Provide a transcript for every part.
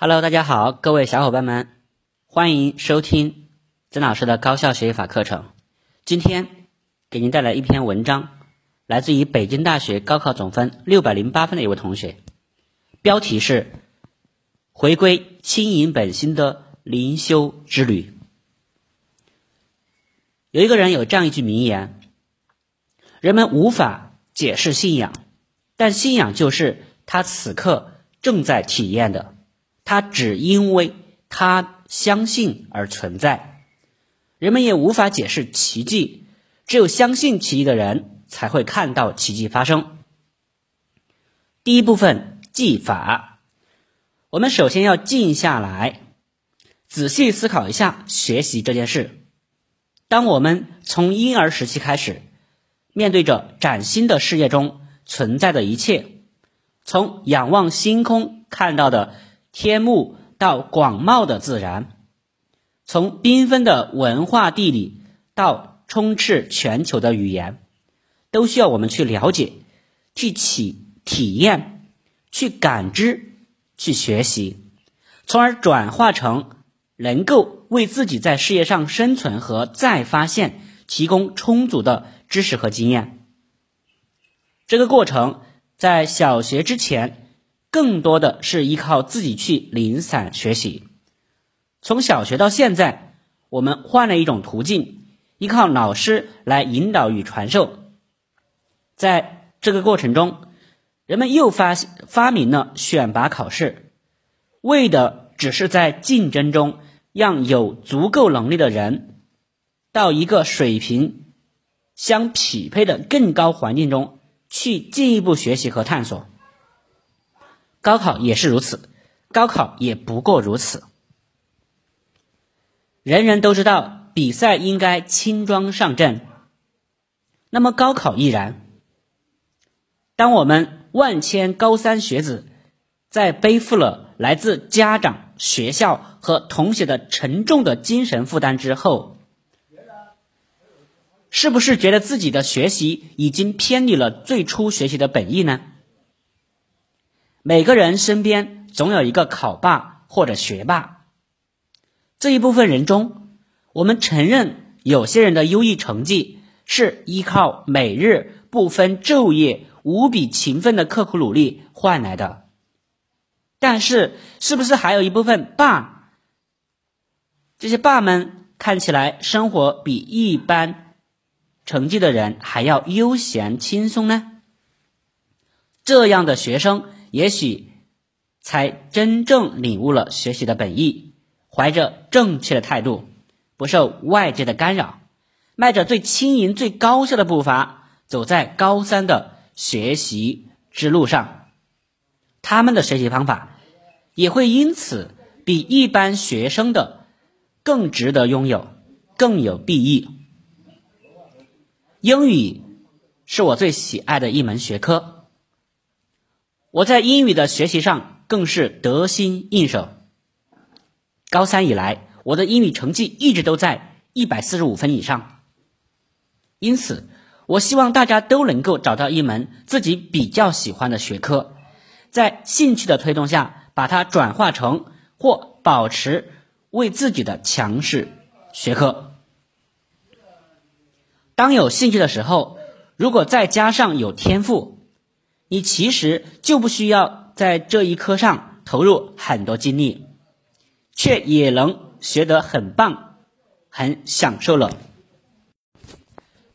Hello，大家好，各位小伙伴们，欢迎收听曾老师的高效学习法课程。今天给您带来一篇文章，来自于北京大学高考总分六百零八分的一位同学，标题是“回归轻盈本心的灵修之旅”。有一个人有这样一句名言：“人们无法解释信仰，但信仰就是他此刻正在体验的。”它只因为他相信而存在，人们也无法解释奇迹，只有相信奇迹的人才会看到奇迹发生。第一部分技法，我们首先要静下来，仔细思考一下学习这件事。当我们从婴儿时期开始，面对着崭新的世界中存在的一切，从仰望星空看到的。天幕到广袤的自然，从缤纷的文化地理到充斥全球的语言，都需要我们去了解、去体体验、去感知、去学习，从而转化成能够为自己在事业上生存和再发现提供充足的知识和经验。这个过程在小学之前。更多的是依靠自己去零散学习。从小学到现在，我们换了一种途径，依靠老师来引导与传授。在这个过程中，人们又发发明了选拔考试，为的只是在竞争中让有足够能力的人到一个水平相匹配的更高环境中去进一步学习和探索。高考也是如此，高考也不过如此。人人都知道比赛应该轻装上阵，那么高考亦然。当我们万千高三学子在背负了来自家长、学校和同学的沉重的精神负担之后，是不是觉得自己的学习已经偏离了最初学习的本意呢？每个人身边总有一个考霸或者学霸，这一部分人中，我们承认有些人的优异成绩是依靠每日不分昼夜、无比勤奋的刻苦努力换来的。但是，是不是还有一部分霸？这些霸们看起来生活比一般成绩的人还要悠闲轻松呢？这样的学生。也许才真正领悟了学习的本意，怀着正确的态度，不受外界的干扰，迈着最轻盈、最高效的步伐，走在高三的学习之路上。他们的学习方法也会因此比一般学生的更值得拥有，更有裨益。英语是我最喜爱的一门学科。我在英语的学习上更是得心应手。高三以来，我的英语成绩一直都在一百四十五分以上。因此，我希望大家都能够找到一门自己比较喜欢的学科，在兴趣的推动下，把它转化成或保持为自己的强势学科。当有兴趣的时候，如果再加上有天赋。你其实就不需要在这一科上投入很多精力，却也能学得很棒，很享受了。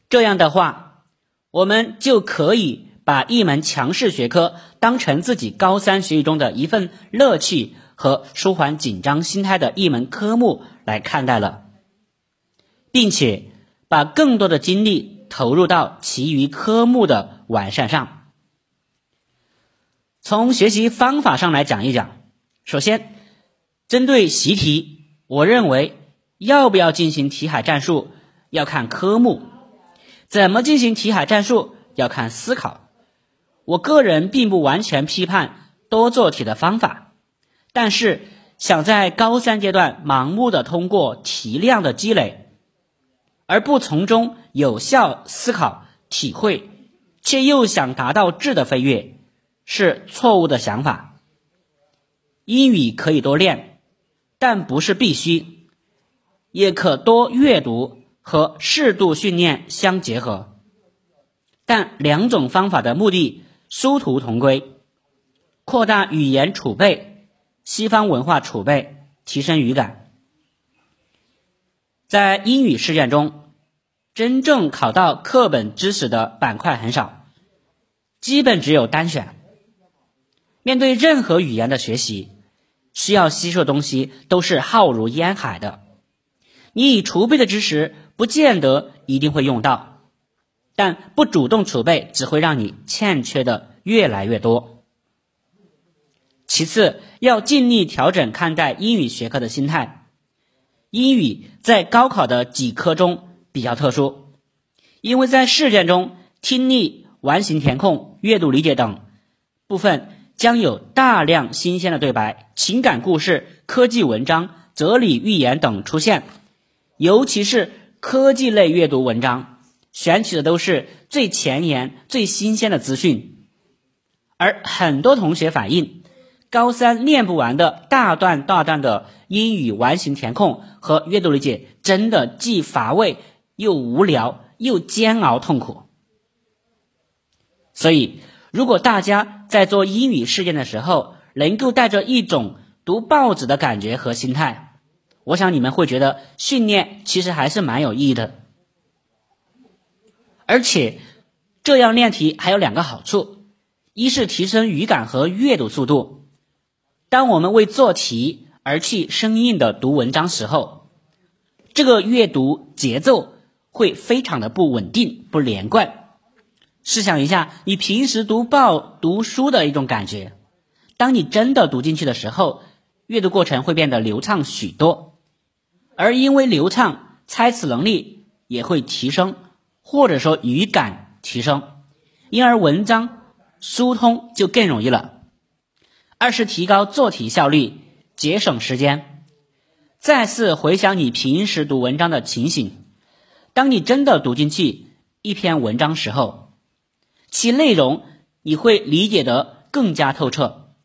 这样的话，我们就可以把一门强势学科当成自己高三学习中的一份乐趣和舒缓紧张心态的一门科目来看待了，并且把更多的精力投入到其余科目的完善上。从学习方法上来讲一讲，首先，针对习题，我认为要不要进行题海战术要看科目，怎么进行题海战术要看思考。我个人并不完全批判多做题的方法，但是想在高三阶段盲目的通过题量的积累，而不从中有效思考体会，却又想达到质的飞跃。是错误的想法。英语可以多练，但不是必须，也可多阅读和适度训练相结合。但两种方法的目的殊途同归：扩大语言储备、西方文化储备、提升语感。在英语试卷中，真正考到课本知识的板块很少，基本只有单选。面对任何语言的学习，需要吸收的东西都是浩如烟海的。你已储备的知识，不见得一定会用到。但不主动储备，只会让你欠缺的越来越多。其次，要尽力调整看待英语学科的心态。英语在高考的几科中比较特殊，因为在试卷中，听力、完形填空、阅读理解等部分将有大量新鲜的对白、情感故事、科技文章、哲理寓言等出现，尤其是科技类阅读文章。选取的都是最前沿、最新鲜的资讯，而很多同学反映，高三练不完的大段大段的英语完形填空和阅读理解，真的既乏味又无聊又煎熬痛苦。所以，如果大家在做英语试卷的时候，能够带着一种读报纸的感觉和心态，我想你们会觉得训练其实还是蛮有意义的。而且，这样练题还有两个好处：一是提升语感和阅读速度。当我们为做题而去生硬的读文章时候，这个阅读节奏会非常的不稳定、不连贯。试想一下，你平时读报、读书的一种感觉，当你真的读进去的时候，阅读过程会变得流畅许多。而因为流畅，猜词能力也会提升。或者说语感提升，因而文章疏通就更容易了。二是提高做题效率，节省时间。再次回想你平时读文章的情形，当你真的读进去一篇文章时候，其内容你会理解得更加透彻，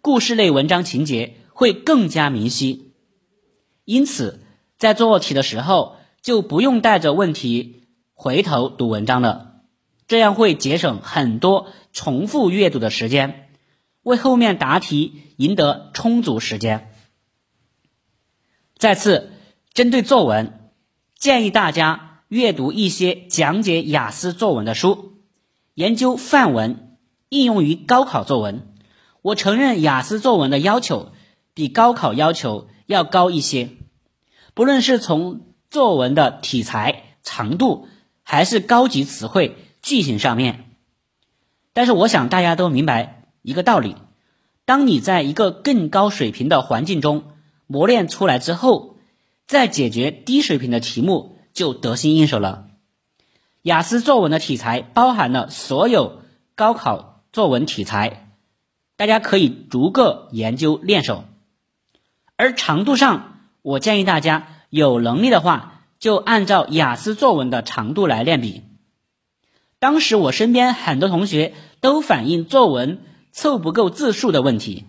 故事类文章情节会更加明晰。因此，在做题的时候就不用带着问题。回头读文章了，这样会节省很多重复阅读的时间，为后面答题赢得充足时间。再次，针对作文，建议大家阅读一些讲解雅思作文的书，研究范文，应用于高考作文。我承认雅思作文的要求比高考要求要高一些，不论是从作文的题材、长度。还是高级词汇句型上面，但是我想大家都明白一个道理：当你在一个更高水平的环境中磨练出来之后，再解决低水平的题目就得心应手了。雅思作文的题材包含了所有高考作文题材，大家可以逐个研究练手。而长度上，我建议大家有能力的话。就按照雅思作文的长度来练笔。当时我身边很多同学都反映作文凑不够字数的问题，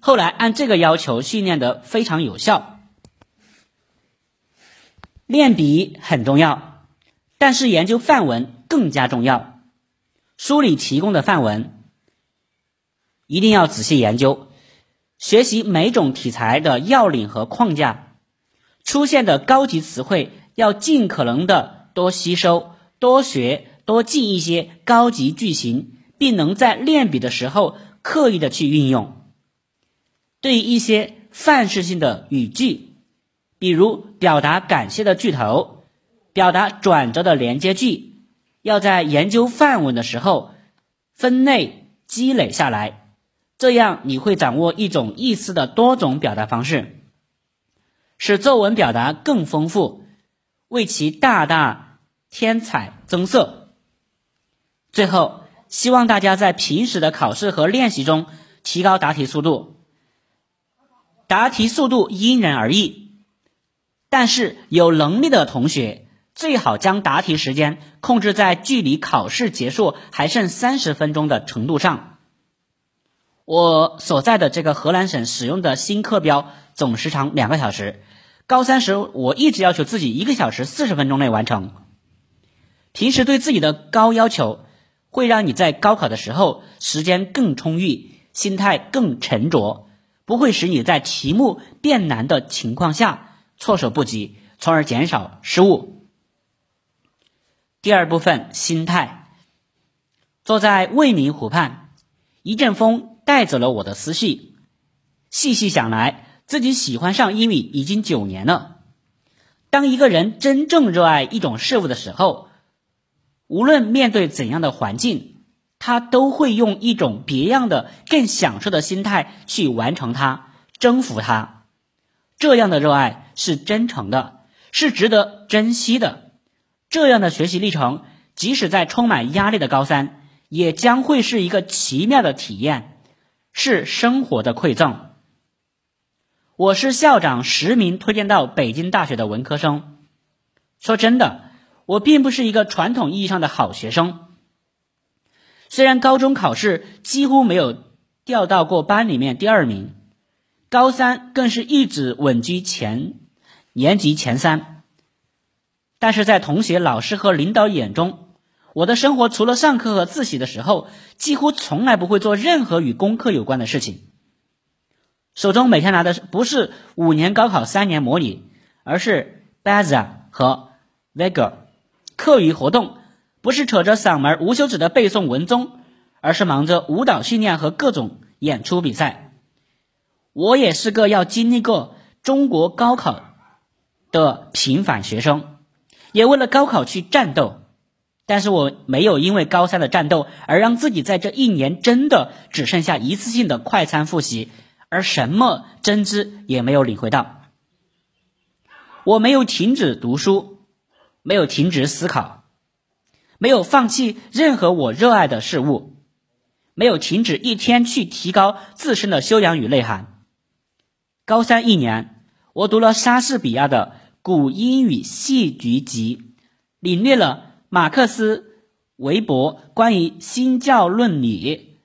后来按这个要求训练的非常有效。练笔很重要，但是研究范文更加重要。书里提供的范文一定要仔细研究，学习每种题材的要领和框架。出现的高级词汇要尽可能的多吸收、多学、多记一些高级句型，并能在练笔的时候刻意的去运用。对于一些范式性的语句，比如表达感谢的句头、表达转折的连接句，要在研究范文的时候分类积累下来，这样你会掌握一种意思的多种表达方式。使作文表达更丰富，为其大大添彩增色。最后，希望大家在平时的考试和练习中提高答题速度。答题速度因人而异，但是有能力的同学最好将答题时间控制在距离考试结束还剩三十分钟的程度上。我所在的这个河南省使用的新课标总时长两个小时，高三时我一直要求自己一个小时四十分钟内完成。平时对自己的高要求，会让你在高考的时候时间更充裕，心态更沉着，不会使你在题目变难的情况下措手不及，从而减少失误。第二部分，心态。坐在未名湖畔，一阵风带走了我的思绪。细细想来，自己喜欢上英语已经九年了。当一个人真正热爱一种事物的时候，无论面对怎样的环境，他都会用一种别样的、更享受的心态去完成它、征服它。这样的热爱是真诚的，是值得珍惜的。这样的学习历程，即使在充满压力的高三，也将会是一个奇妙的体验，是生活的馈赠。我是校长实名推荐到北京大学的文科生。说真的。我并不是一个传统意义上的好学生，虽然高中考试几乎没有掉到过班里面第二名，高三更是一直稳居前年级前三，但是在同学、老师和领导眼中，我的生活除了上课和自习的时候，几乎从来不会做任何与功课有关的事情。手中每天拿的不是五年高考三年模拟，而是 Baza 和 Vega。课余活动不是扯着嗓门无休止的背诵文综，而是忙着舞蹈训练和各种演出比赛。我也是个要经历过中国高考的平凡学生，也为了高考去战斗。但是我没有因为高三的战斗而让自己在这一年真的只剩下一次性的快餐复习，而什么真知也没有领会到。我没有停止读书。没有停止思考，没有放弃任何我热爱的事物，没有停止一天去提高自身的修养与内涵。高三一年，我读了莎士比亚的《古英语戏剧集》，领略了马克思韦伯关于新教伦理、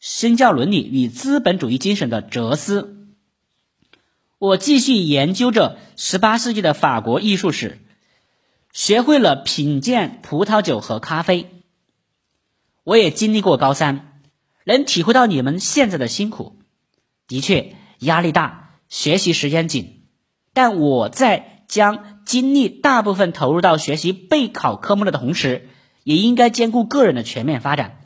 新教伦理与资本主义精神的哲思。我继续研究着十八世纪的法国艺术史。学会了品鉴葡萄酒和咖啡，我也经历过高三，能体会到你们现在的辛苦。的确，压力大，学习时间紧，但我在将精力大部分投入到学习备考科目的同时，也应该兼顾个人的全面发展。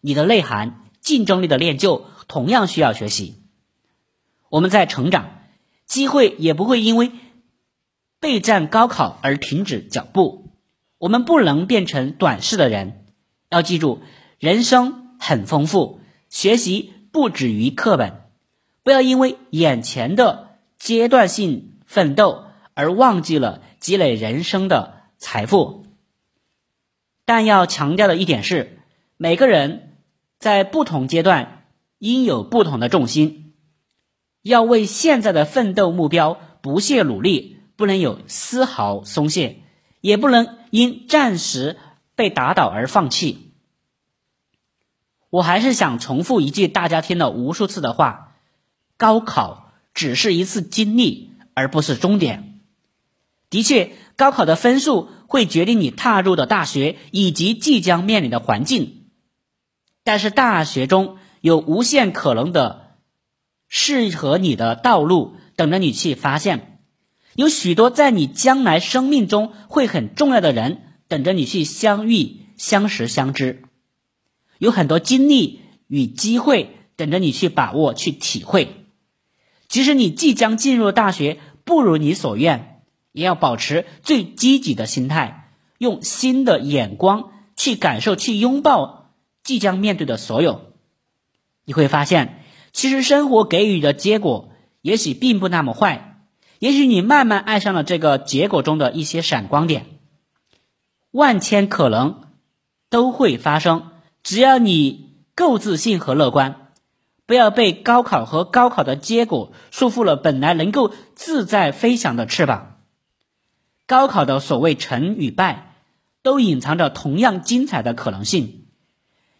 你的内涵、竞争力的练就同样需要学习。我们在成长，机会也不会因为。备战高考而停止脚步，我们不能变成短视的人。要记住，人生很丰富，学习不止于课本。不要因为眼前的阶段性奋斗而忘记了积累人生的财富。但要强调的一点是，每个人在不同阶段应有不同的重心，要为现在的奋斗目标不懈努力。不能有丝毫松懈，也不能因暂时被打倒而放弃。我还是想重复一句大家听了无数次的话：高考只是一次经历，而不是终点。的确，高考的分数会决定你踏入的大学以及即将面临的环境，但是大学中有无限可能的适合你的道路等着你去发现。有许多在你将来生命中会很重要的人等着你去相遇、相识、相知，有很多经历与机会等着你去把握、去体会。即使你即将进入大学不如你所愿，也要保持最积极的心态，用新的眼光去感受、去拥抱即将面对的所有。你会发现，其实生活给予的结果也许并不那么坏。也许你慢慢爱上了这个结果中的一些闪光点，万千可能都会发生。只要你够自信和乐观，不要被高考和高考的结果束缚了本来能够自在飞翔的翅膀。高考的所谓成与败，都隐藏着同样精彩的可能性。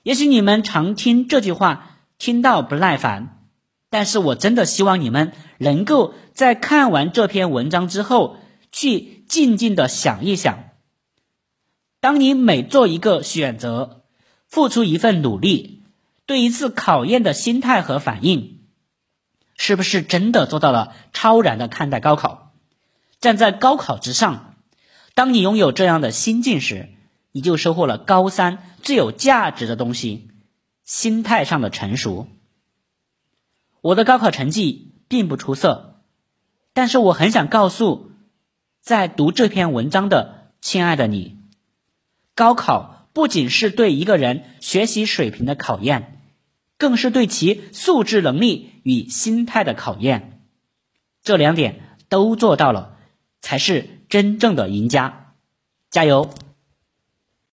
也许你们常听这句话：“听到不耐烦，但是我真的希望你们能够在看完这篇文章之后，去静静的想一想，当你每做一个选择，付出一份努力，对一次考验的心态和反应，是不是真的做到了超然的看待高考，站在高考之上？当你拥有这样的心境时，你就收获了高三最有价值的东西——心态上的成熟。我的高考成绩并不出色，但是我很想告诉在读这篇文章的亲爱的你：高考不仅是对一个人学习水平的考验，更是对其素质能力与心态的考验。这两点都做到了，才是真正的赢家。加油！